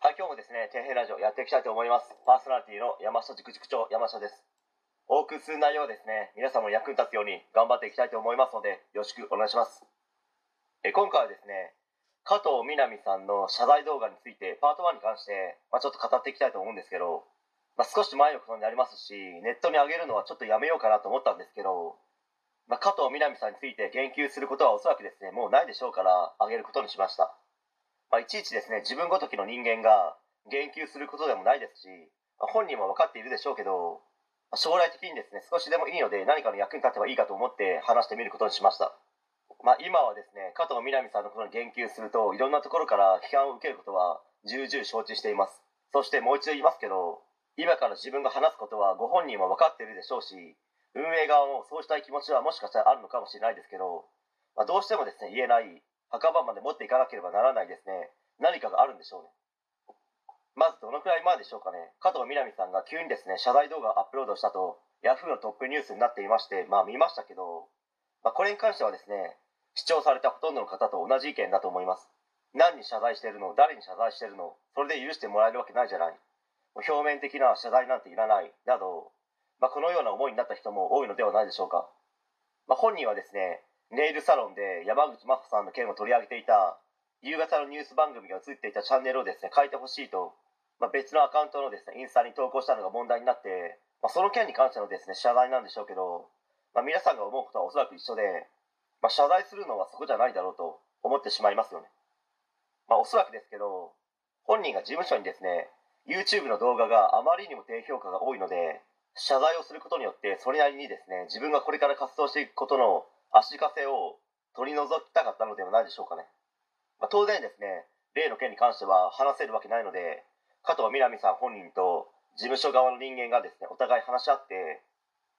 はい、今日もですね、底辺ラジオやっていきたいと思います。パーソナリティの山下塾塾長、山下です。お送りする内容はですね、皆様の役に立つように頑張っていきたいと思いますので、よろしくお願いします。え今回はですね、加藤みなみさんの謝罪動画について、パート1に関して、まあ、ちょっと語っていきたいと思うんですけど、まあ、少し前のことになりますし、ネットに上げるのはちょっとやめようかなと思ったんですけど、まあ、加藤みなみさんについて言及することはおそらくですね、もうないでしょうから、上げることにしました。まあ、いちいちですね自分ごときの人間が言及することでもないですし、まあ本人も分かっているでしょうけどまあ将来的にですね少しでもいいので何かの役に立てばいいかと思って話してみることにしました、まあ、今はですね加藤みなみさんのことに言及するといろんなところから批判を受けることは重々承知しています。そしてもう一度言いますけど今から自分が話すことはご本人は分かっているでしょうし運営側もそうしたい気持ちはもしかしたらあるのかもしれないですけど、まあ、どうしてもですね言えない墓場まで持っていかなければならないですね。何かがあるんでしょうね。まずどのくらい前でしょうかね。加藤みなみさんが急にですね謝罪動画をアップロードしたとヤフーのトップニュースになっていましてまあ見ましたけど、まあ、これに関してはですね視聴されたほとんどの方と同じ意見だと思います。何に謝罪してるの？誰に謝罪してるの？それで許してもらえるわけないじゃない。表面的な謝罪なんていらない。など、まあ、このような思いになった人も多いのではないでしょうか、まあ、本人はですねネイルサロンで山口真帆さんの件を取り上げていた夕方のニュース番組が映っていたチャンネルをですね変えてほしいと、まあ、別のアカウントのですねインスタに投稿したのが問題になって、まあ、その件に関してのですね謝罪なんでしょうけど、まあ、皆さんが思うことはおそらく一緒で、まあ、謝罪するのはそこじゃないだろうと思ってしまいますよね、まあ、おそらくですけど本人が事務所にですね YouTube の動画があまりにも低評価が多いので謝罪をすることによってそれなりにですね自分がこれから活動していくことの足かせを取り除きたかったのではないでしょうかね、まあ、当然ですね例の件に関しては話せるわけないので加藤みなみさん本人と事務所側の人間がですねお互い話し合って、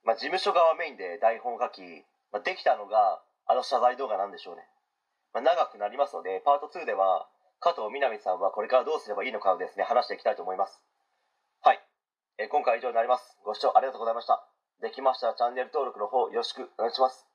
まあ、事務所側メインで台本を書き、まあ、できたのがあの謝罪動画なんでしょうね、まあ、長くなりますのでパート2では加藤みなみさんはこれからどうすればいいのかをですね話していきたいと思います。はい、えー今回は以上になります。ご視聴ありがとうございました。できましたらチャンネル登録の方よろしくお願いします。